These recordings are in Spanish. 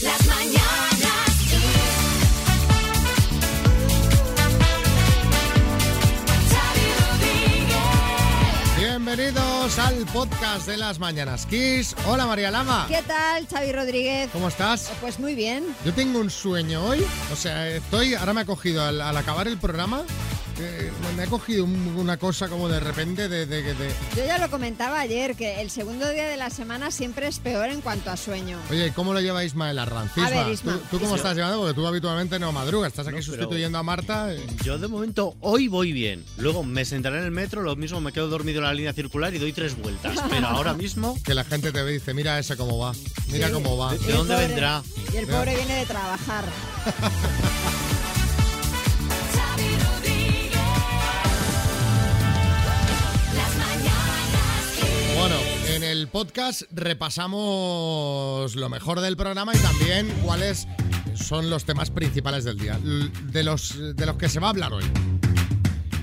Las mañanas Kiss. Bienvenidos al podcast de las Mañanas Kiss. Hola María Lama. ¿Qué tal, Xavi Rodríguez? ¿Cómo estás? Pues muy bien. Yo tengo un sueño hoy. O sea, estoy. Ahora me ha cogido al, al acabar el programa. Eh, me ha cogido un- una cosa como de repente de. de- de- Yo ya lo comentaba ayer, que el segundo día de la semana siempre es peor en cuanto a sueño. Oye, ¿cómo lo lleva Ismael Arranz? A ver, Isma, Isma. ¿tú, tú cómo estás llevando? Porque tú habitualmente no madrugas. Estás aquí No, sustituyendo a Marta. eh. Yo de momento hoy voy bien. Luego me sentaré en el metro, lo mismo me quedo dormido en la línea circular y doy tres vueltas. Pero ahora mismo, Que la gente te ve y dice, mira ese cómo va. Mira Sí. cómo va. ¿de dónde pobre- vendrá? Y el pobre viene de trabajar. el podcast repasamos lo mejor del programa y también cuáles son los temas principales del día, de los, de los que se va a hablar hoy.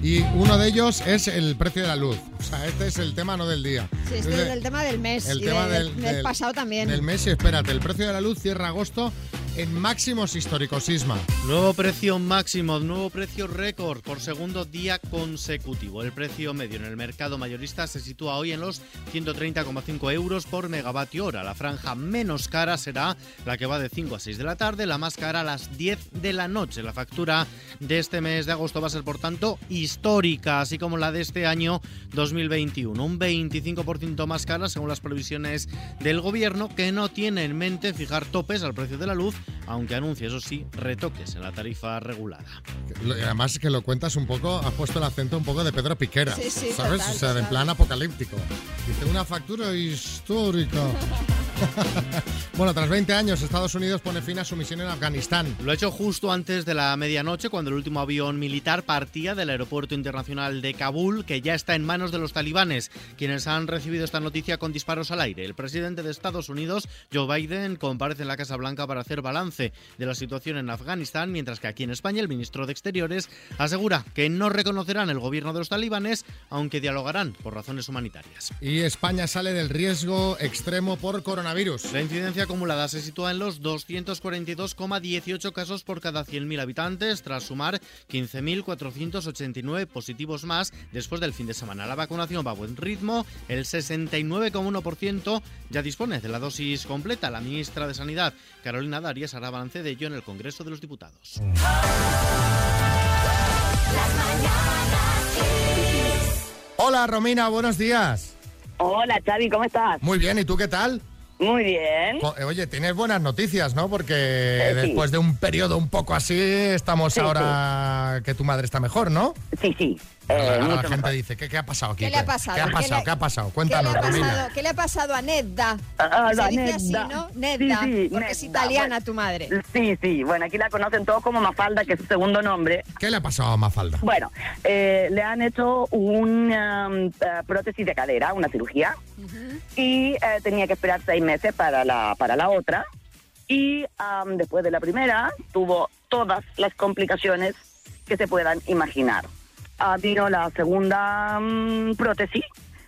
Y uno de ellos es el precio de la luz. O sea, este es el tema no del día. Sí, este es el tema del mes. El y tema de- del, del del- pasado también. Del mes, y espérate, el precio de la luz cierra agosto en máximos históricos, Sisma. Nuevo precio máximo, nuevo precio récord por segundo día consecutivo. El precio medio en el mercado mayorista se sitúa hoy en los 130,5 euros por megavatio hora. La franja menos cara será la que va de 5 a 6 de la tarde, la más cara a las 10 de la noche. La factura de este mes de agosto va a ser, por tanto, histórica, así como la de este año 2021. Un 25% más cara según las previsiones del gobierno, que no tiene en mente fijar topes al precio de la luz, aunque anuncia, eso sí, retoques en la tarifa regulada. Además que lo cuentas un poco, has puesto el acento un poco de Pedro Piquera, Sí, sí, ¿sabes? total, o sea, en total. plan apocalíptico. Dice, una factura histórica. bueno, tras 20 años, Estados Unidos pone fin a su misión en Afganistán. Lo ha hecho justo antes de la medianoche, cuando el último avión militar partía del aeropuerto internacional de Kabul, que ya está en manos de los talibanes, quienes han recibido esta noticia con disparos al aire. El presidente de Estados Unidos, Joe Biden, comparece en la Casa Blanca para hacer balance de la situación en Afganistán, mientras que aquí en España el ministro de Exteriores asegura que no reconocerán el gobierno de los talibanes, aunque dialogarán por razones humanitarias. Y España sale del riesgo extremo por coronavirus. La incidencia acumulada se sitúa en los 242,18 casos por cada 100.000 habitantes, tras sumar 15.489 positivos más después del fin de semana. La vacunación va a buen ritmo, el 69,1% ya dispone de la dosis completa. La ministra de Sanidad, Carolina Darias, hará balance de ello en el Congreso de los Diputados. Hola, Romina, buenos días. Hola, Xavi, ¿cómo estás? Muy bien, ¿y tú qué tal? Muy bien. Eh, Oye, tienes buenas noticias, ¿no? Porque sí. después de un periodo un poco así, estamos Sí, ahora que tu madre está mejor, ¿no? Sí, sí. Ahora, eh, ahora la gente mejor. dice, ¿qué, qué ha pasado aquí? ¿Qué le ha pasado? ¿Qué ha ¿Qué pasado? ¿Qué ha pasado? ¿Qué le, Cuéntanos, ha Romina. pasado, ¿Qué le ha pasado a Nedda? Ah, Se la dice así, Nedda. ¿no? Nedda. Sí, sí, porque es Nedda, italiana bueno. tu madre. Sí, sí. Bueno, aquí la conocen todos como Mafalda, que es su segundo nombre. ¿Qué le ha pasado a Mafalda? Bueno, eh, le han hecho una um, eh, prótesis de cadera, una cirugía, y eh, tenía que esperar seis meses para la, para la otra. Y um, después de la primera, tuvo todas las complicaciones que se puedan imaginar. Vino la segunda mm, prótesis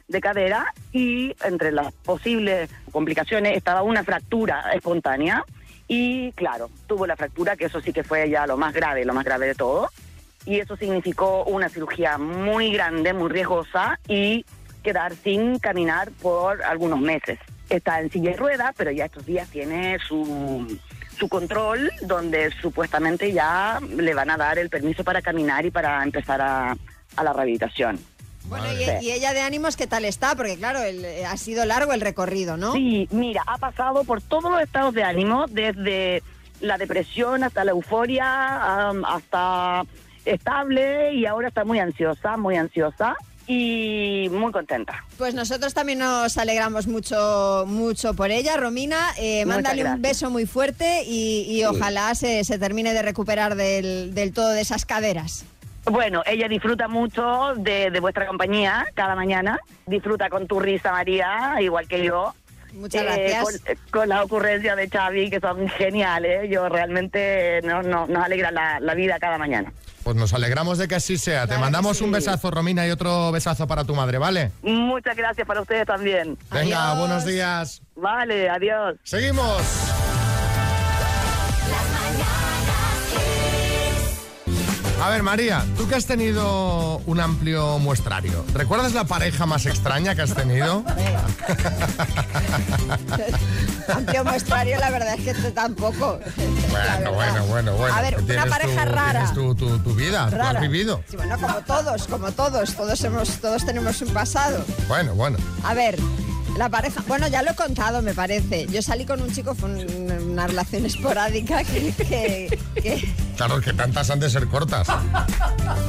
de cadera y entre las posibles complicaciones estaba una fractura espontánea y claro, tuvo la fractura, que eso sí que fue ya lo más grave, lo más grave de todo y eso significó una cirugía muy grande, muy riesgosa y quedar sin caminar por algunos meses. Está en silla de ruedas, pero ya estos días tiene su, su control, donde supuestamente ya le van a dar el permiso para caminar y para empezar a, a la rehabilitación. Bueno, y, y ella de ánimos, ¿qué tal está? Porque claro, el- eh, ha sido largo el recorrido, ¿no? Sí, mira, ha pasado por todos los estados de ánimo, desde la depresión hasta la euforia, hasta estable y ahora está muy ansiosa, muy ansiosa y muy contenta. Pues nosotros también nos alegramos mucho, mucho por ella, Romina. Eh, mándale un beso muy fuerte y, y ojalá se, se termine de recuperar del, del todo de esas caderas. Bueno, ella disfruta mucho de, de vuestra compañía cada mañana, disfruta con tu risa, María, igual que yo. Muchas Eh, gracias. Con, con las ocurrencias de Xavi, que son geniales. Yo realmente no, no- nos alegra la, la vida cada mañana. Pues nos alegramos de que así sea. Te Claro que mandamos sí. un besazo, Romina, y otro besazo para tu madre, ¿vale? Muchas gracias para ustedes también. Venga, Adiós. buenos días. Vale, adiós. Seguimos. A ver, María, tú que has tenido un amplio muestrario, ¿recuerdas la pareja más extraña que has tenido? Amplio muestrario, la verdad es que tú tampoco. La Bueno, bueno, bueno, bueno. A ver, una pareja tu- rara. tu, tu- tu vida, tú Rara. has vivido. Sí, bueno, como todos, como todos, todos hemos, todos tenemos un pasado. Bueno, bueno. A ver, la pareja, bueno, ya lo he contado, me parece. Yo salí con un chico, fue un- una relación esporádica que, que- que- Claro, que tantas han de ser cortas.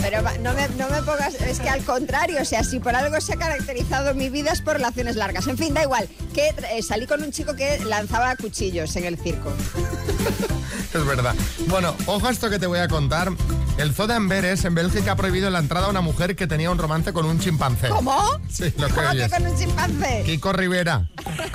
pero no me, no me pongas, es que al contrario, o sea, si por algo se ha caracterizado mi vida es por relaciones largas. En fin, da igual, que eh, salí con un chico que lanzaba cuchillos en el circo. Es verdad. Bueno, ojo a esto que te voy a contar. El Zoo de Amberes en Bélgica ha prohibido la entrada a una mujer que tenía un romance con un chimpancé. ¿Cómo? Sí, lo que ¿Cómo que con un chimpancé? Kiko Rivera.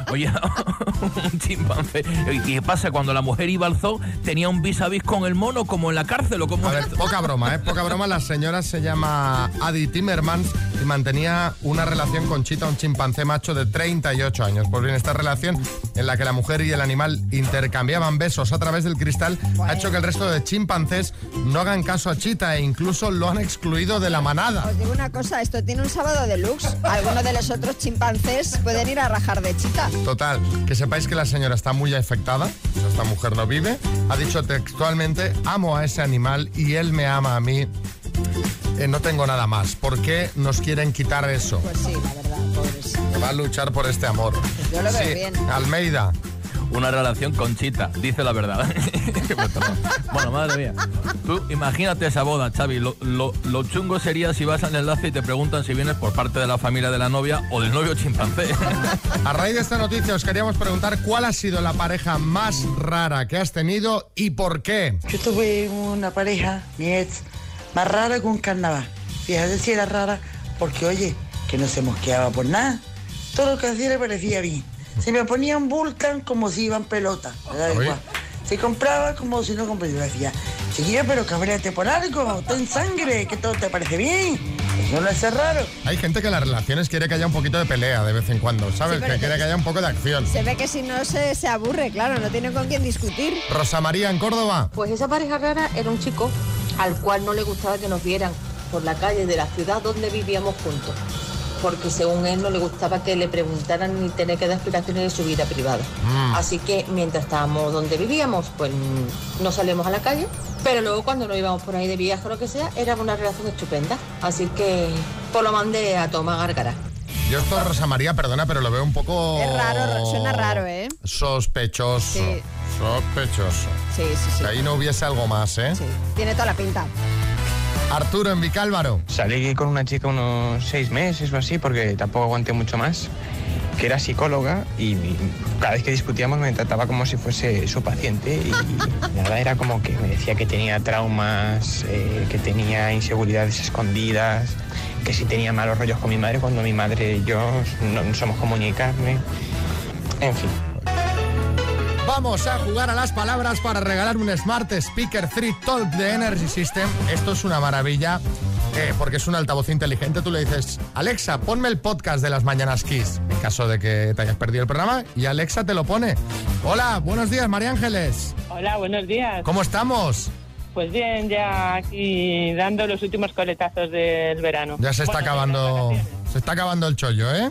Oye, un chimpancé. ¿Y qué pasa? Cuando la mujer iba al zoo, tenía un vis a vis con el mono, como en la cárcel o como. A ver, poca broma, ¿eh? Poca broma. La señora se llama Adi Timmermans y mantenía una relación con Chita, un chimpancé macho de 38 años. Pues bien, esta relación en la que la mujer y el animal intercambiaban besos a través del cristal ha hecho que el resto de chimpancés no hagan caso a E incluso lo han excluido de la manada. Os digo una cosa, esto tiene un sábado deluxe. Algunos de los otros chimpancés pueden ir a rajar de chita. Total, que sepáis que la señora está muy afectada, esta mujer no vive, ha dicho textualmente, amo a ese animal y él me ama a mí, Eh, no tengo nada más, ¿por qué nos quieren quitar eso? Pues sí, la verdad, pobres. Va a luchar por este amor. Yo lo veo Sí, bien. Almeida, Una relación con Chita, dice la verdad. bueno, madre mía. Tú imagínate esa boda, Xavi. Lo, lo- lo chungo sería si vas al enlace y te preguntan si vienes por parte de la familia de la novia o del novio chimpancé. a raíz de esta noticia os queríamos preguntar cuál ha sido la pareja más rara que has tenido y por qué. Yo tuve una pareja, mi ex, más rara que un carnaval. Fíjate si era rara, porque oye, que no se mosqueaba por nada. Todo lo que hacía le parecía bien. Se me ponía un Vulcan como si iban pelota. me da Oye. igual. Se compraba como si no compraba. Yo decía, chiquillo, pero cabréate por algo, ten sangre, que todo te parece bien. Eso no es ser raro. Hay gente que en las relaciones quiere que haya un poquito de pelea de vez en cuando, ¿sabes? Sí, que quiere que haya un poco de acción. Se ve que si no se, se aburre, claro, no tiene con quién discutir. Rosa María en Córdoba. Pues esa pareja rara era un chico al cual no le gustaba que nos vieran por la calle de la ciudad donde vivíamos juntos. Porque según él no le gustaba que le preguntaran ni tener que dar explicaciones de su vida privada. Así que mientras estábamos donde vivíamos, pues mm, no salíamos a la calle. Pero luego cuando nos íbamos por ahí de viaje o lo que sea, era una relación estupenda. Así que pues lo mandé a tomar gárgara. Yo esto, Rosa María, perdona, pero lo veo un poco... Es raro, suena raro, ¿eh? Sospechoso. Sí. Sospechoso. Sí, sí, sí. Que ahí no hubiese algo más, ¿eh? Sí, tiene toda la pinta. Arturo en Vicálvaro. Salí con una chica unos seis meses o así, porque tampoco aguanté mucho más, que era psicóloga y cada vez que discutíamos me trataba como si fuese su paciente y nada, era como que me decía que tenía traumas, eh, que tenía inseguridades escondidas, que si tenía malos rollos con mi madre cuando mi madre y yo no, somos como ni carne, en fin. Vamos a jugar a las palabras para regalar un Smart Speaker 3 Talk de Energy System. Esto es una maravilla eh, porque es un altavoz inteligente. Tú le dices, Alexa, ponme el podcast de las Mañanas Kiss, en caso de que te hayas perdido el programa, y Alexa te lo pone. Hola, buenos días, María Ángeles. Hola, buenos días. ¿Cómo estamos? Pues bien, ya aquí dando los últimos coletazos del verano. Ya se está Bueno, acabando, se está acabando el chollo, ¿eh?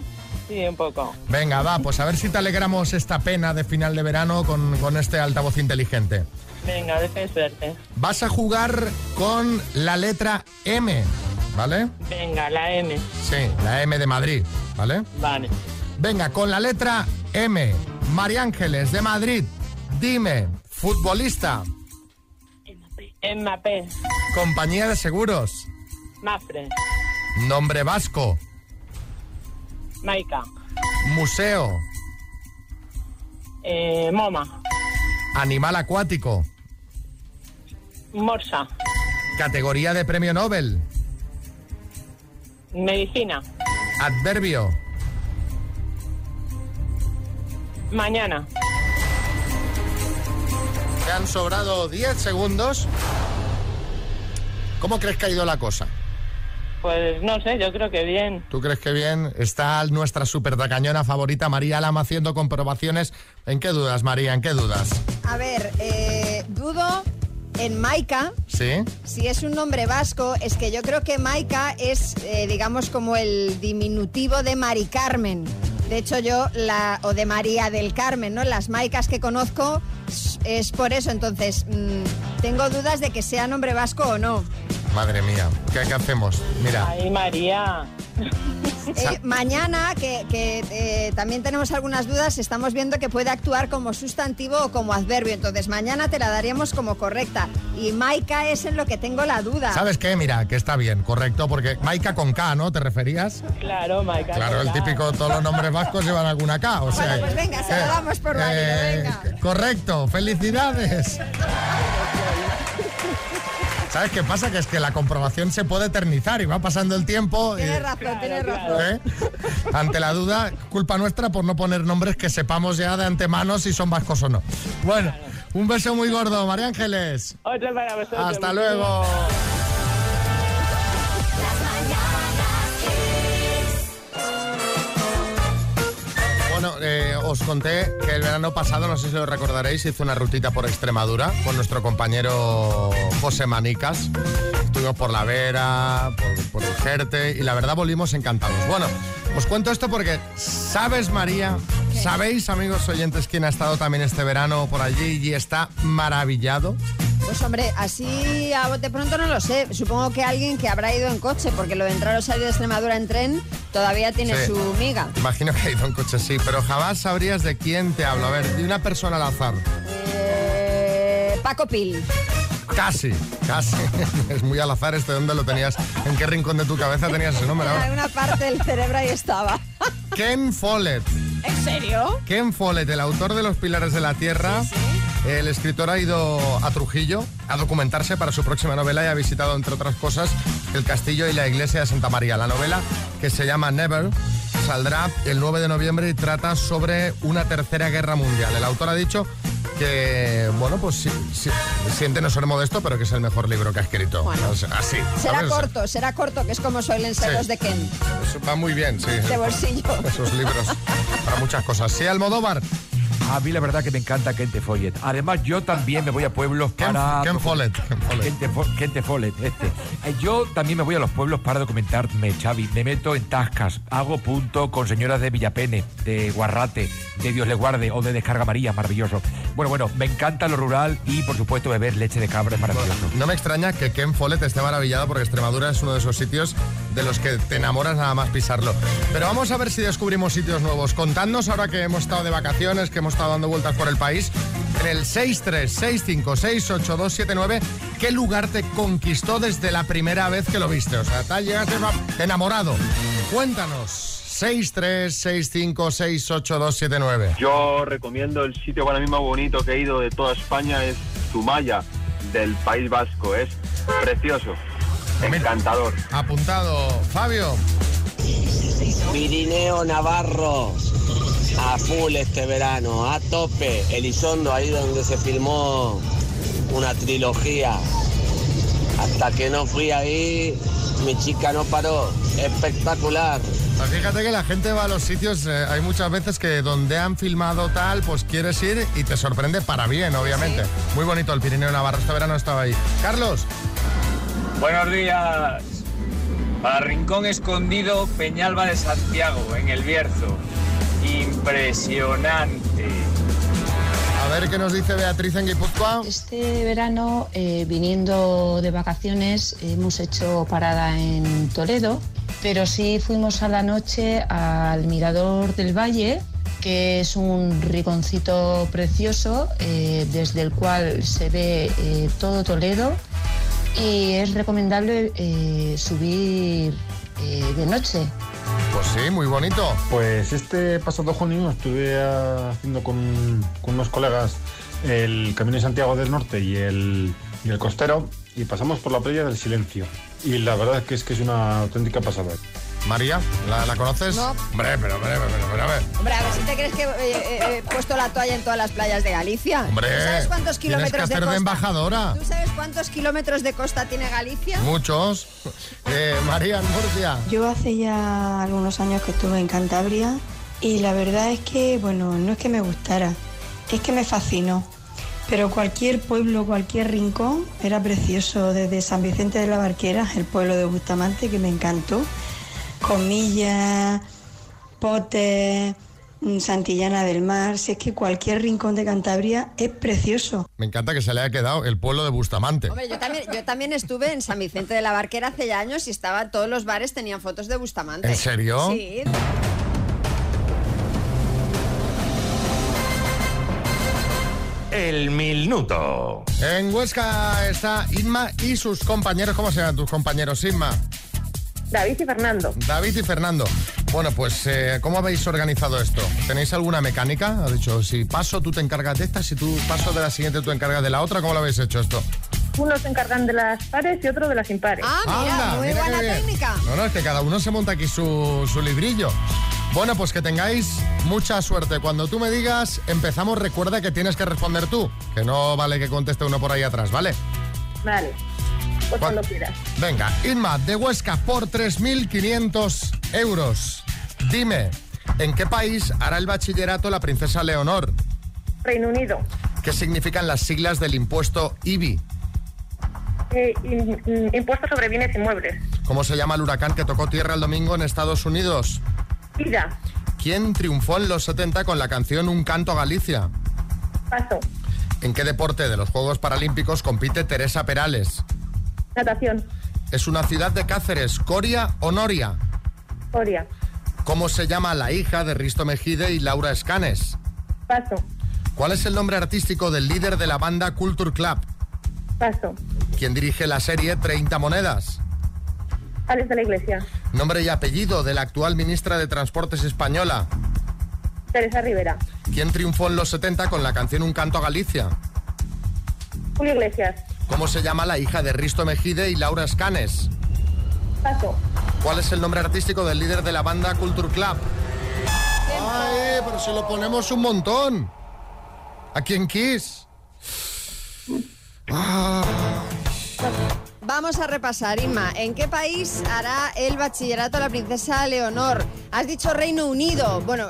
Sí, un poco. Venga, va, pues a ver si te alegramos esta pena de final de verano con, con este altavoz inteligente. Venga, de suerte. Vas a jugar con la letra M, ¿vale? Venga, la M. Sí, la M de Madrid, ¿vale? Vale. Venga, con la letra M, María Ángeles de Madrid, dime, futbolista, Mbappé. compañía de seguros, Mafre. nombre vasco, Maika. museo, Eh, Moma. animal acuático, Morsa. categoría de premio Nobel, Medicina. adverbio, Mañana. te han sobrado 10 segundos. ¿Cómo crees que ha ido la cosa? Pues no sé, yo creo que bien. ¿Tú crees que bien? Está nuestra super tacañona favorita, María Lama, haciendo comprobaciones. ¿En qué dudas, María? ¿En qué dudas? A ver, eh, dudo en Maika, ¿Sí? si es un nombre vasco, es que yo creo que Maika es, eh, digamos, como el diminutivo de Mari Carmen. De hecho, yo, la, o de María del Carmen, ¿no? Las Maicas que conozco es por eso. Entonces, mm, tengo dudas de que sea nombre vasco o no. Madre mía, ¿qué, qué hacemos? Mira, Ay, María. Eh, mañana, que, que, eh, también tenemos algunas dudas, estamos viendo que puede actuar como sustantivo o como adverbio. Entonces, mañana te la daríamos como correcta. Y Maika es en lo que tengo la duda. ¿sabes qué? Mira, que está bien, correcto, porque Maika con K, ¿no? ¿Te referías? Claro, Maika. Claro, el típico, todos los nombres vascos llevan alguna K, o sea... Bueno, pues venga, se lo eh, damos por válido, venga. Correcto, felicidades. ¿Sabes qué pasa? Que es que la comprobación se puede eternizar y va pasando el tiempo. y- Tienes razón, tienes razón. ¿Eh? Ante la duda, culpa nuestra por no poner nombres que sepamos ya de antemano si son vascos o no. Bueno, un beso muy gordo, María Ángeles. Otro para vosotros. Hasta luego. Eh, os conté que el verano pasado, no sé si lo recordaréis, hice una rutita por Extremadura con nuestro compañero José Manicas. Estuvimos por La Vera, por, por el Jerte y la verdad volvimos encantados. Bueno, os cuento esto porque, ¿sabes, María? ¿Sabéis, amigos oyentes, quién ha estado también este verano por allí y está maravillado? Pues hombre, así a bote pronto no lo sé. Supongo que alguien que habrá ido en coche, porque lo de entrar o salir de Extremadura en tren todavía tiene Sí. su miga. Imagino que ha ido en coche, sí, pero jamás sabrías de quién te hablo. A ver, de una persona al azar. Eh, Paco Pil. Casi, casi. Es muy al azar este, ¿dónde lo tenías? ¿En qué rincón de tu cabeza tenías ese número? En alguna parte del cerebro ahí estaba. Ken Follett. ¿En serio? Ken Follett, el autor de Los Pilares de la Tierra. El escritor ha ido a Trujillo a documentarse para su próxima novela y ha visitado, entre otras cosas, el castillo y la iglesia de Santa María. La novela, que se llama Never, saldrá el 9 de noviembre y trata sobre una tercera guerra mundial. El autor ha dicho que, bueno, pues sí, sí, siente no ser modesto, pero que es el mejor libro que ha escrito. Bueno. O sea, así. Será corto, será corto, que es como suelen ser Sí. los de Ken. Eso va muy bien, sí. De bolsillo. Esos libros para muchas cosas. Sí, Almodóvar. A mí la verdad que me encanta Kente Follet. Además, yo también me voy a pueblos Ken, para... Ken Follett. Ken Follett. Kente, Kente Follet, este. Eh, Yo también me voy a los pueblos para documentarme, Xavi. Me meto en tascas, hago punto con señoras de Villapene, de Guarrate, de Dios le guarde o de Descarga María, maravilloso. Bueno, bueno, me encanta lo rural y por supuesto beber leche de cabra es maravilloso. No me extraña que Ken Follett esté maravillado porque Extremadura es uno de esos sitios de los que te enamoras nada más pisarlo. Pero vamos a ver si descubrimos sitios nuevos. Contadnos ahora que hemos estado de vacaciones, que hemos estado dando vueltas por el país, en el 636568279, ¿qué lugar te conquistó desde la primera vez que lo viste? O sea, te llegaste enamorado. Cuéntanos. 636568279. Yo recomiendo el sitio para mí más bonito que he ido de toda España es Zumaya, del País Vasco. Es precioso, encantador. Apuntado. Fabio. Pirineo Navarro, a full este verano, a tope. Elizondo, ahí donde se filmó una trilogía. Hasta que no fui ahí, mi chica no paró. Espectacular. Pues fíjate que la gente va a los sitios, eh, hay muchas veces que donde han filmado tal, pues quieres ir y te sorprende para bien, obviamente. Muy bonito el Pirineo Navarro, este verano estaba ahí. Carlos. Buenos días. Para Rincón Escondido, Peñalba de Santiago, en el Bierzo. Impresionante. A ver qué nos dice Beatriz en Guipúzcoa. Este verano, eh, viniendo de vacaciones, hemos hecho parada en Toledo, pero sí fuimos a la noche al Mirador del Valle, que es un rinconcito precioso eh, desde el cual se ve eh, todo Toledo y es recomendable eh, subir eh, de noche. Pues sí, muy bonito. Pues este pasado junio estuve ah, haciendo con, con unos colegas el Camino de Santiago del Norte y el, y el costero y pasamos por la playa del Silencio. Y la verdad es que es que es una auténtica pasada. María, ¿la, la conoces? No. Hombre, pero, pero, pero, pero, a ver. Hombre, a ver si te crees que eh, eh, he puesto la toalla en todas las playas de Galicia. Hombre, ¿Tú sabes cuántos que kilómetros de hacer de costa? embajadora. ¿Tú sabes cuántos kilómetros de costa tiene Galicia? Muchos. Eh, María, en Murcia. Yo hace ya algunos años que estuve en Cantabria y la verdad es que, bueno, no es que me gustara, es que me fascinó. pero cualquier pueblo, cualquier rincón era precioso, desde San Vicente de la Barquera, el pueblo de Bustamante, que me encantó, Comillas, Potes, mm, Santillana del Mar, si es que cualquier rincón de Cantabria es precioso. Me encanta que se le haya quedado el pueblo de Bustamante. Hombre, yo también, yo también estuve en San Vicente de la Barquera hace ya años y estaba, todos los bares tenían fotos de Bustamante. ¿En serio? Sí. El minuto. En Huesca está Inma y sus compañeros. ¿Cómo se llaman tus compañeros, Inma? David y Fernando. David y Fernando. Bueno, pues, eh, ¿cómo habéis organizado esto? ¿Tenéis alguna mecánica? Ha dicho, si paso, tú te encargas de esta, si tú paso de la siguiente, tú te encargas de la otra. ¿Cómo lo habéis hecho esto? Unos se encargan de las pares y otros de las impares. Ah, mira, Anda, muy mira buena técnica. No, no, es que cada uno se monta aquí su, su librillo. Bueno, pues que tengáis mucha suerte. Cuando tú me digas, empezamos, recuerda que tienes que responder tú. Que no vale que conteste uno por ahí atrás, ¿vale? Vale. Pues ¿Cuál? cuando quieras. Venga, Inma, de Huesca por 3.500 euros. Dime, ¿en qué país hará el bachillerato la princesa Leonor? Reino Unido. ¿Qué significan las siglas del impuesto IBI? Eh, in- in- impuesto sobre bienes inmuebles. ¿Cómo se llama el huracán que tocó tierra el domingo en Estados Unidos? Ida. ¿Quién triunfó en los 70 con la canción Un canto a Galicia? Paso. ¿En qué deporte de los Juegos Paralímpicos compite Teresa Perales? Natación. ¿Es una ciudad de Cáceres, Coria o Noria? Coria. ¿Cómo se llama la hija de Risto Mejide y Laura Escanes? Paso. ¿Cuál es el nombre artístico del líder de la banda Culture Club? Paso. ¿Quién dirige la serie 30 monedas? Alex de la Iglesia. Nombre y apellido de la actual ministra de Transportes española. Teresa Rivera. ¿Quién triunfó en los 70 con la canción Un canto a Galicia? Julio Iglesias. ¿Cómo se llama la hija de Risto Mejide y Laura Escanes? Paso. ¿Cuál es el nombre artístico del líder de la banda Culture Club? Ay, pero si lo ponemos un montón. ¿A quién Kiss? Ah, Vamos a repasar, Inma. ¿En qué país hará el bachillerato la princesa Leonor? Has dicho Reino Unido. Bueno,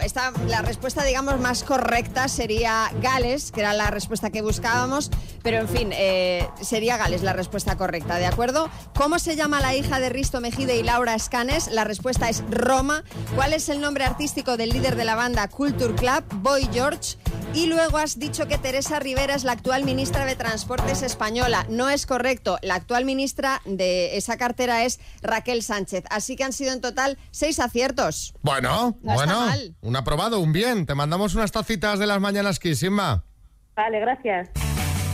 la respuesta, digamos, más correcta sería Gales, que era la respuesta que buscábamos. Pero, en fin, eh, sería Gales la respuesta correcta, ¿de acuerdo? ¿Cómo se llama la hija de Risto Mejide y Laura Escanes? La respuesta es Roma. ¿Cuál es el nombre artístico del líder de la banda Culture Club? Boy George. Y luego has dicho que Teresa Rivera es la actual ministra de Transportes española. No es correcto. La actual ministra de esa cartera es Raquel Sánchez. Así que han sido en total seis aciertos. Bueno, No está bueno, mal. un aprobado, un bien. Te mandamos unas tacitas de las mañanas Kiss, Inma. Vale, gracias.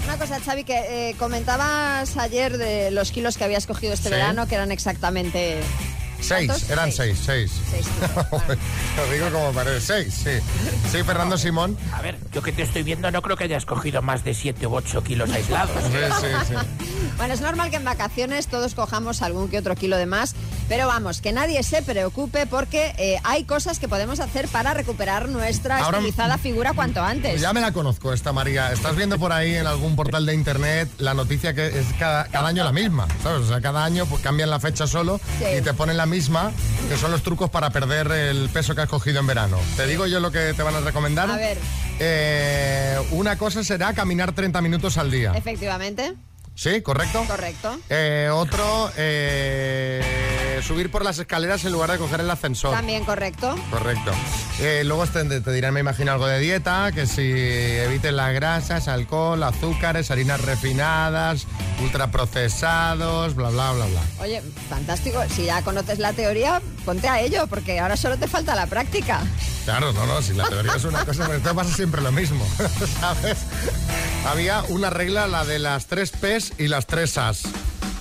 Una cosa, Xavi, que eh, comentabas ayer de los kilos que habías cogido este Sí. verano, que eran exactamente... Seis, ¿Cuántos? eran seis, seis. Seis Lo digo como parece, seis, sí. Sí, Fernando Simón. A ver, yo que te estoy viendo no creo que hayas cogido más de 7 u 8 kilos aislados. Sí, sí, sí. Bueno, es normal que en vacaciones todos cojamos algún que otro kilo de más, pero vamos, que nadie se preocupe porque eh, hay cosas que podemos hacer para recuperar nuestra Ahora- estilizada figura cuanto antes. Ya me la conozco esta María. Estás viendo por ahí en algún portal de internet la noticia que es cada, cada año la misma, ¿sabes? O sea, cada año pues, cambian la fecha solo Sí. y te ponen la misma, que son los trucos para perder el peso que has cogido en verano. Te digo yo lo que te van a recomendar. A ver, Eh, una cosa será caminar 30 minutos al día. efectivamente, ¿Sí? ¿Correcto? correcto. Eh, otro, eh, subir por las escaleras en lugar de coger el ascensor. También correcto. Correcto. Eh, luego te, te dirán, me imagino, algo de dieta, que si eviten las grasas, alcohol, azúcares, harinas refinadas, ultraprocesados, bla, bla, bla, bla. Oye, fantástico. Si ya conoces la teoría, ponte a ello, porque ahora solo te falta la práctica. Claro, no, no, si la teoría es una cosa, pero esto pasa siempre lo mismo, ¿sabes? Había una regla, la de las tres P's y las tres A's,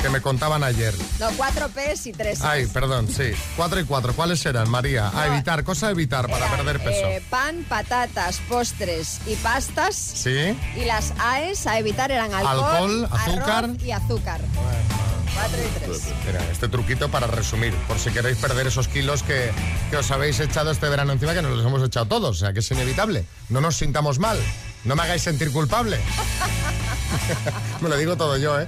que me contaban ayer. No, cuatro P's y tres Ay, perdón, sí. Cuatro y cuatro. ¿Cuáles eran, María? A evitar, cosa a evitar para Eran, perder peso. eh, pan, patatas, postres y pastas. Sí. Y las AES a evitar eran alcohol, Alcohol, azúcar. arroz y azúcar. Cuatro y tres. Mira, este truquito para resumir, por si queréis perder esos kilos que, que os habéis echado este verano encima, que nos los hemos echado todos, o sea que es inevitable. No nos sintamos mal, no me hagáis sentir culpable. me lo digo todo yo, ¿eh?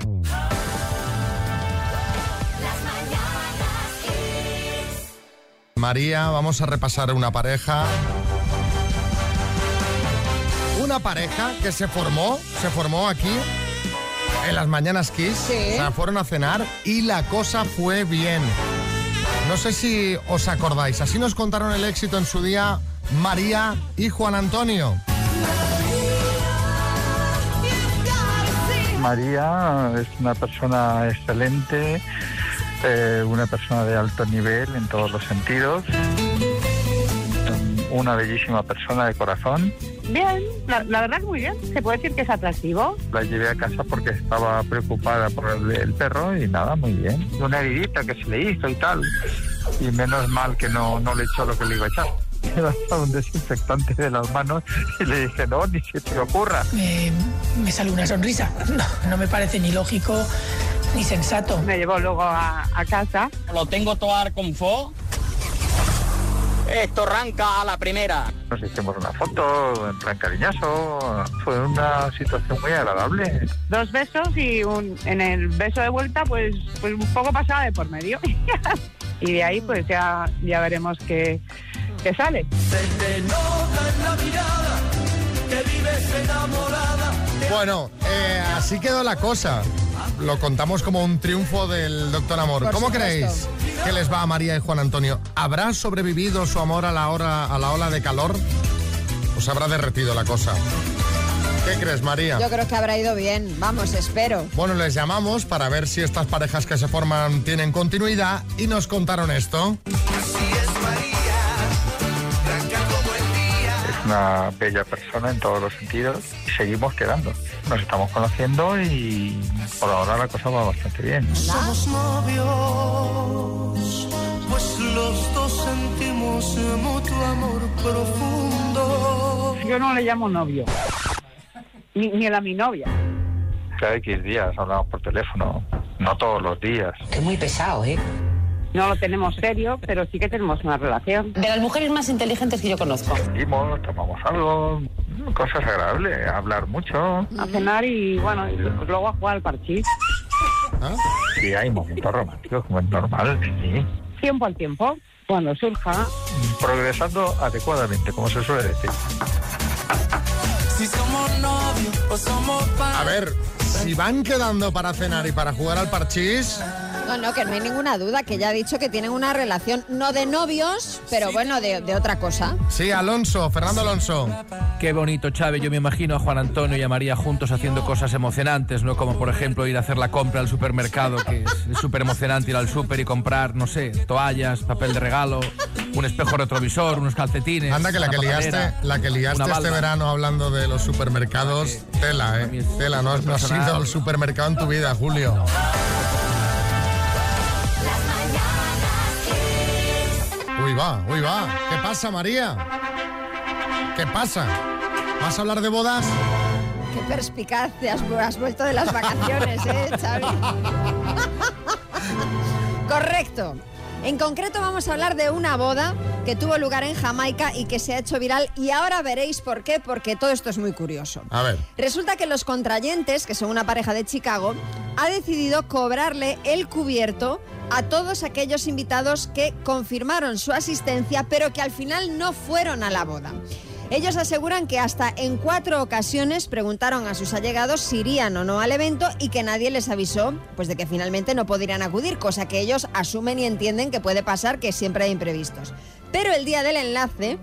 María, vamos a repasar una pareja. una pareja que se formó, se formó aquí en las mañanas Kiss. Sí. O sea, fueron a cenar y la cosa fue bien. No sé si os acordáis, así nos contaron el éxito en su día María y Juan Antonio. María es una persona excelente, eh, una persona de alto nivel en todos los sentidos, mm, una bellísima persona de corazón. Bien, la, la verdad que muy bien. Se puede decir que es atractivo. La llevé a casa porque estaba preocupada por el, el perro y nada, muy bien. Una heridita que se le hizo y tal. Y menos mal que no, no le echó lo que le iba a echar. Iba a echar un desinfectante de las manos y le dije, no, ni se te ocurra. me, me sale una sonrisa. No, no me parece ni lógico ni sensato. Me llevó luego a, a casa. Lo tengo todo ar confort. Esto arranca a la primera. Nos hicimos una foto en plan cariñoso. Fue una situación muy agradable. Dos besos y un, en el beso de vuelta, pues, pues un poco pasada de por medio. y de ahí, pues ya, ya veremos qué, qué sale. Bueno, eh, así quedó la cosa. Lo contamos como un triunfo del doctor Amor. Por ¿Cómo supuesto. creéis que les va a María y Juan Antonio? ¿Habrá sobrevivido su amor a la, hora, a la ola de calor? ¿O se habrá derretido la cosa? ¿Qué crees, María? Yo creo que habrá ido bien. Vamos, espero. Bueno, les llamamos para ver si estas parejas que se forman tienen continuidad y nos contaron esto. Es una bella persona en todos los sentidos y seguimos quedando. Nos estamos conociendo y por ahora la cosa va bastante bien. Somos novios, pues los dos sentimos mutuo amor profundo. Yo no le llamo novio. Ni, ni él a mi novia. Cada X días hablamos por teléfono, no todos los días. Que muy pesado, ¿eh? No lo tenemos serio, pero sí que tenemos una relación. De las mujeres más inteligentes que yo conozco. Salimos, tomamos algo, cosas agradables, hablar mucho. A cenar y bueno, y luego a jugar al parchís. Sí, hay momentos románticos, como es normal, sí. Tiempo al tiempo, cuando surja. Progresando adecuadamente, como se suele decir. Si somos novios o somos A ver, si van quedando para cenar y para jugar al parchís, No, no, que no hay ninguna duda, que ya ha dicho que tienen una relación, no de novios, pero bueno, de, de otra cosa. sí, Alonso, Fernando Alonso. Qué bonito, Chávez. Yo me imagino a Juan Antonio y a María juntos haciendo cosas emocionantes, ¿no? Como por ejemplo ir a hacer la compra al supermercado, que es súper emocionante ir al súper y comprar, no sé, toallas, papel de regalo, un espejo retrovisor, unos calcetines. Anda que la una que liaste, la que liaste una este balda. verano hablando de los supermercados, tela, eh. Tela, no, no has ido al supermercado en tu vida, Julio. Va, uy, va. ¿Qué pasa, María? ¿Qué pasa? ¿Vas a hablar de bodas? Qué perspicaz, te has, has vuelto de las vacaciones, ¿eh, Xavi? Correcto. En concreto vamos a hablar de una boda que tuvo lugar en Jamaica y que se ha hecho viral y ahora veréis por qué, porque todo esto es muy curioso. A ver. Resulta que los contrayentes, que son una pareja de Chicago, ha decidido cobrarle el cubierto a todos aquellos invitados que confirmaron su asistencia, pero que al final no fueron a la boda. Ellos aseguran que hasta en cuatro ocasiones preguntaron a sus allegados si irían o no al evento y que nadie les avisó pues de que finalmente no podrían acudir, cosa que ellos asumen y entienden que puede pasar, que siempre hay imprevistos. Pero el día del enlace,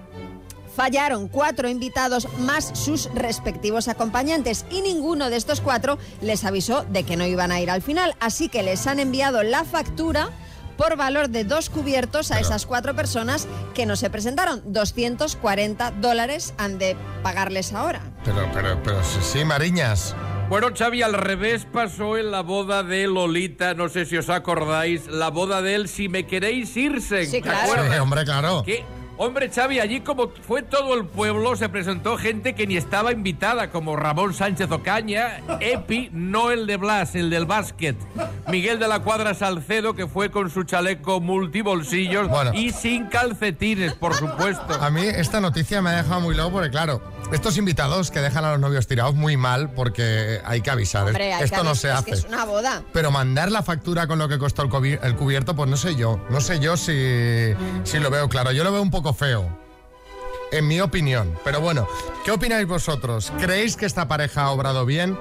fallaron cuatro invitados más sus respectivos acompañantes y ninguno de estos cuatro les avisó de que no iban a ir al final, así que les han enviado la factura por valor de dos cubiertos a esas cuatro personas que no se presentaron. 240 dólares han de pagarles ahora. Pero, pero, pero sí, sí, Mariñas. Bueno, Xavi, al revés pasó en la boda de Lolita, no sé si os acordáis, la boda de él, si me queréis irse. Sí, ¿te claro. Sí, hombre, claro. Que, hombre, Xavi, allí como fue todo el pueblo, se presentó gente que ni estaba invitada, como Ramón Sánchez Ocaña, Epi, no el de Blas, el del básquet, Miguel de la Cuadra Salcedo, que fue con su chaleco multibolsillos Bueno. y sin calcetines, por supuesto. A mí esta noticia me ha dejado muy loco porque, claro, estos invitados que dejan a los novios tirados muy mal porque hay que avisar. Hombre, hay Esto que no se es hace. que es una boda. Pero mandar la factura con lo que costó el, el cubierto, pues no sé yo. No sé yo si, si lo veo claro. Yo lo veo un poco feo. en mi opinión. Pero bueno, ¿qué opináis vosotros? ¿Creéis que esta pareja ha obrado bien?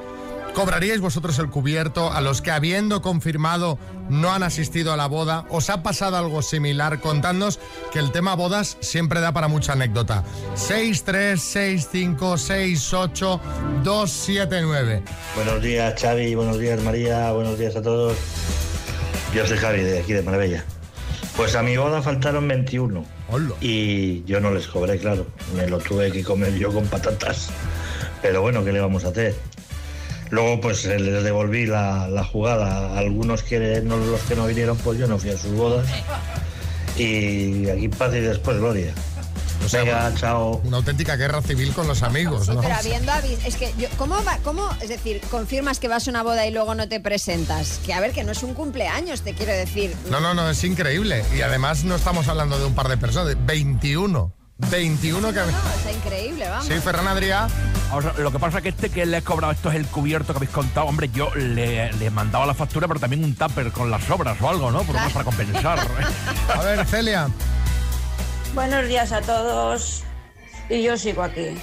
¿Cobraríais vosotros el cubierto a los que habiendo confirmado no han asistido a la boda? ¿Os ha pasado algo similar? Contadnos que el tema bodas siempre da para mucha anécdota. 636568279. Buenos días, Xavi. Buenos días, María. Buenos días a todos. Yo soy Javi, de aquí de Marbella. Pues a mi boda faltaron 21. Y yo no les cobré, claro. Me lo tuve que comer yo con patatas. Pero bueno, ¿qué le vamos a hacer? Luego pues les devolví la, la jugada. Algunos que no, los que no vinieron, pues yo no fui a sus bodas. Y aquí paz y después gloria. O sea, Venga, chao. Una auténtica guerra civil con los amigos, ¿no? Pero habiendo es que yo- ¿cómo va, cómo, es decir, confirmas que vas a una boda y luego no te presentas? Que a ver, que no es un cumpleaños, te quiero decir. No, no, no, es increíble. Y además no estamos hablando de un par de personas, de 21. 21 que... No, está increíble, vamos. Sí, Ferran Adrià. Lo que pasa es que este que le he cobrado, esto es el cubierto que habéis contado. Hombre, yo le, le mandaba la factura, pero también un tupper con las sobras o algo, ¿no? Por lo menos para compensar. A ver, Celia. Buenos días a todos. Y yo sigo aquí.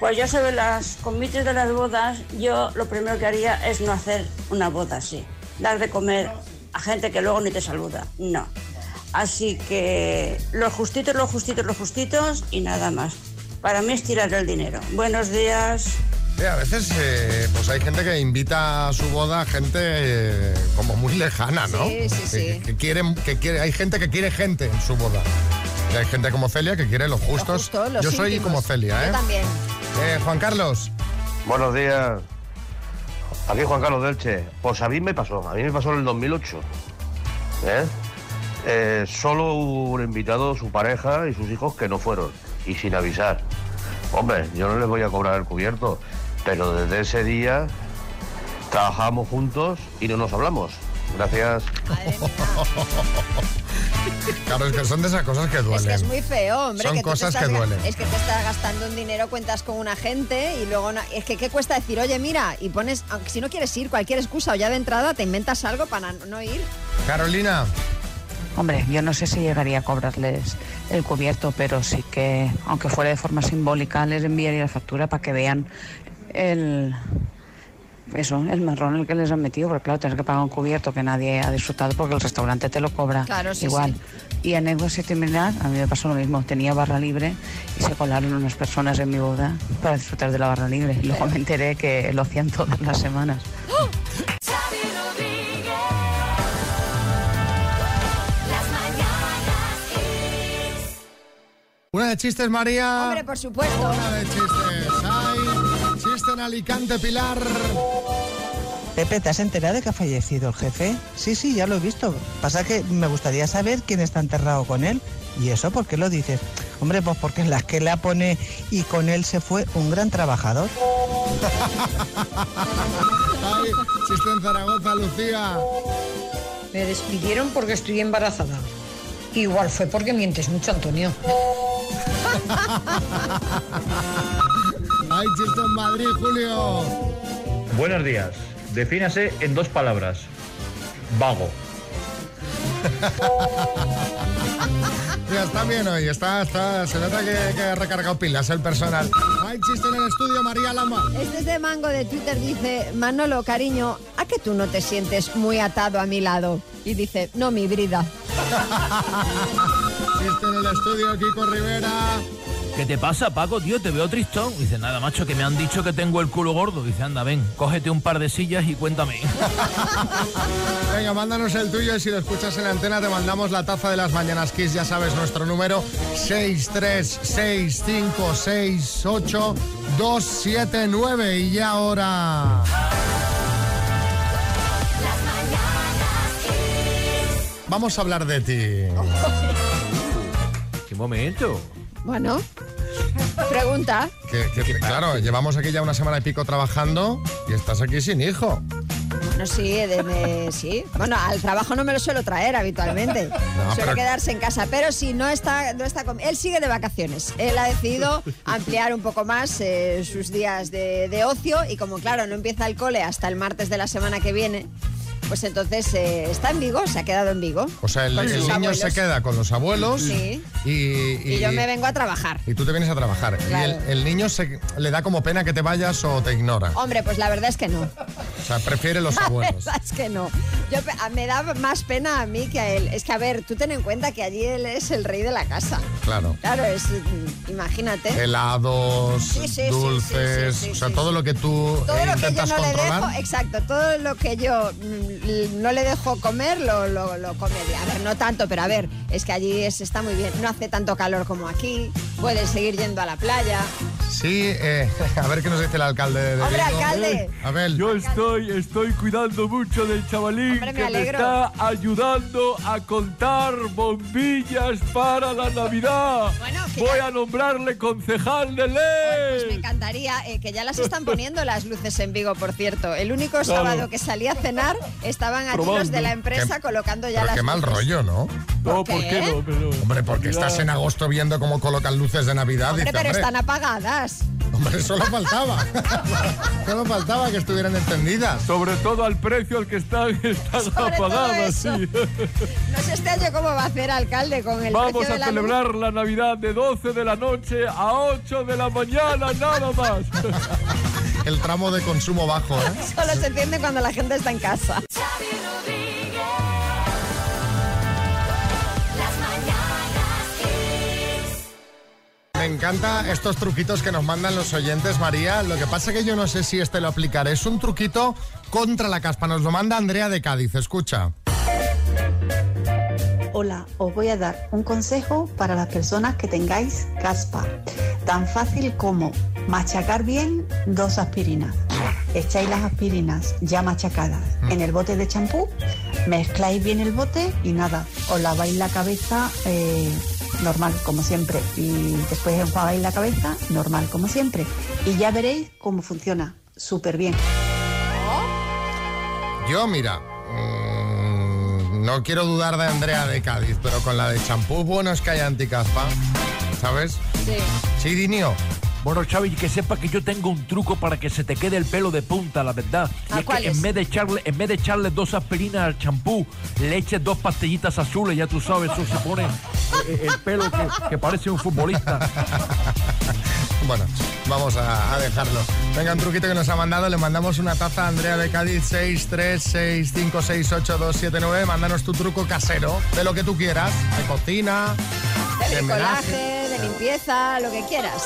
Pues yo sobre las convites de las bodas, yo lo primero que haría es no hacer una boda así. Dar de comer a gente que luego ni te saluda. No. Así que los justitos, los justitos, los justitos y nada más. Para mí es tirar el dinero. Buenos días. Sí, a veces eh, pues hay gente que invita a su boda a gente eh, como muy lejana, ¿no? Sí, sí, sí. Que, que quieren, que quiere, hay gente que quiere gente en su boda. Y hay gente como Celia que quiere los justos. justos, los Yo soy íntimos. como Celia, ¿eh? Yo también. Eh, Juan Carlos. Buenos días. Aquí Juan Carlos Delche. Pues a mí me pasó, a mí me pasó en el 2008. ¿Eh? Eh, solo hubo un invitado, su pareja y sus hijos que no fueron. Y sin avisar. Hombre, yo no les voy a cobrar el cubierto. Pero desde ese día trabajamos juntos y no nos hablamos. Gracias. Claro, es que son de esas cosas que duelen. Es que es muy feo, hombre. Son que cosas estás que duelen. Es que te estás gastando un dinero, cuentas con una gente y luego no- es que qué cuesta decir, oye, mira, y pones, aunque si no quieres ir, cualquier excusa o ya de entrada te inventas algo para no ir. Carolina. Hombre, yo no sé si llegaría a cobrarles el cubierto, pero sí que, aunque fuera de forma simbólica, les enviaría la factura para que vean el eso, el marrón en el que les han metido, porque claro, tienes que pagar un cubierto que nadie ha disfrutado porque el restaurante te lo cobra Claro, sí, igual. sí. Y anécdota similar, a mí me pasó lo mismo, tenía barra libre y se colaron unas personas en mi boda para disfrutar de la barra libre. Luego me enteré que lo hacían todas las semanas. De chistes, María. Hombre, por supuesto. Una de chistes. Hay chiste en Alicante, Pilar. Pepe, ¿te has enterado de que ha fallecido el jefe? Sí, sí, ya lo he visto. Pasa que me gustaría saber quién está enterrado con él. ¿Y eso por qué lo dices? Hombre, pues porque en la esquela pone y con él se fue un gran trabajador. Hay chiste en Zaragoza, Lucía. Me despidieron porque estoy embarazada. Igual fue porque mientes mucho, Antonio. Hay chiste en Madrid, Julio. Buenos días. Defínase en dos palabras. Vago. Ya está bien hoy, está, está, se nota que, que ha recargado pilas el personal. Hay chiste en el estudio, María Lama. Este es de Mango de Twitter, dice, Manolo, cariño, ¿a que tú no te sientes muy atado a mi lado? Y dice, no, mi brida. Chiste en el estudio, Kiko Rivera. ¿Qué te pasa, Paco, tío? Te veo tristón. Dice, nada, macho, que me han dicho que tengo el culo gordo. Dice, anda, ven, cógete un par de sillas y cuéntame. Venga, mándanos el tuyo y si lo escuchas en la antena te mandamos la taza de las mañanas Kiss. Ya sabes, nuestro número 636568279. Y ya ahora... Vamos a hablar de ti. ¿Qué momento? Bueno, pregunta. Que, que- que, claro, llevamos aquí ya una semana y pico trabajando y estás aquí sin hijo. Bueno, sí, de- sí. Bueno, al trabajo no me lo suelo traer habitualmente. No, Suele pero- quedarse en casa, pero sí, no está, no está Él sigue de vacaciones. Él ha decidido ampliar un poco más eh, sus días de, de ocio y como claro, no empieza el cole hasta el martes de la semana que viene, pues entonces eh, está en Vigo, se ha quedado en Vigo. O sea, el, niño se queda con los abuelos Sí. y, y- Y yo me vengo a trabajar. y tú te vienes a trabajar. Claro. Y el, el niño se, le da como pena que te vayas o te ignora. Hombre, pues la verdad es que no. O sea, prefiere los abuelos. es que no. Yo, me da más pena a mí que a él. Es que, a ver, tú ten en cuenta que allí él es el rey de la casa. Claro. Claro, es. mm, Imagínate. Helados, Sí, sí, dulces, sí, o sea, todo lo que tú Todo eh, lo que yo no le controlar. dejo, exacto, todo lo que yo mm, no le dejo comer, lo, lo, lo come. A ver, no tanto, pero a ver, es que allí es, está muy bien. No hace tanto calor como aquí, puedes seguir yendo a la playa. Sí, eh, a ver qué nos dice el alcalde de Hombre, Vigo. alcalde. A ver. Yo estoy, estoy cuidando mucho del chavalín Hombre, me que me está ayudando a contar bombillas para la Navidad. Bueno, Voy ya- a nombrarle concejal de Pues me ley. encantaría eh, que ya las están poniendo las luces en Vigo, por cierto. El único sábado que salí a cenar estaban allí los de la empresa Qué- colocando ya Pero las qué mal luces. rollo, ¿no? No, ¿por qué no? Pero, Hombre, porque estás en agosto viendo cómo colocan luces de Navidad. Hombre, dice, pero hombre, están apagadas. Hombre, solo faltaba. solo faltaba que estuvieran encendidas. Sobre todo al precio al que están, están apagadas, sí. No sé este año cómo va a hacer alcalde con el Vamos precio a de la luz. celebrar la Navidad de 12 de la noche a 8 de la mañana, nada más. El tramo de consumo bajo, ¿eh? Solo se enciende cuando la gente está en casa. Me encanta estos truquitos que nos mandan los oyentes, María. Lo que pasa que yo no sé si este lo aplicaré. Es un truquito contra la caspa. Nos lo manda Andrea de Cádiz. Escucha. Hola, os voy a dar un consejo para las personas que tengáis caspa. Tan fácil como machacar bien dos aspirinas. Echáis las aspirinas ya machacadas en el bote de champú, mezcláis bien el bote y nada, os laváis la cabeza eh, normal como siempre y después enjuagáis la cabeza normal como siempre y ya veréis cómo funciona súper bien. Yo, mira, mm, no quiero dudar de Andrea de Cádiz, pero con la de champú, bueno es que hay anticaspa, ¿sabes? Sí. Sí, Dinio. Bueno, Xavi, que sepa que yo tengo un truco para que se te quede el pelo de punta, la verdad. Y ¿Ah, es que es? en vez de echarle, en vez de echarle dos aspirinas al champú, le eches dos pastillitas azules, ya tú sabes, eso se pone el pelo que, que parece un futbolista. Bueno, vamos a, a dejarlo. Venga, un truquito que nos ha mandado. Le mandamos una taza a Andrea de Cádiz 636568279. Mándanos tu truco casero de lo que tú quieras. De cocina, De de bricolaje, de limpieza, lo que quieras.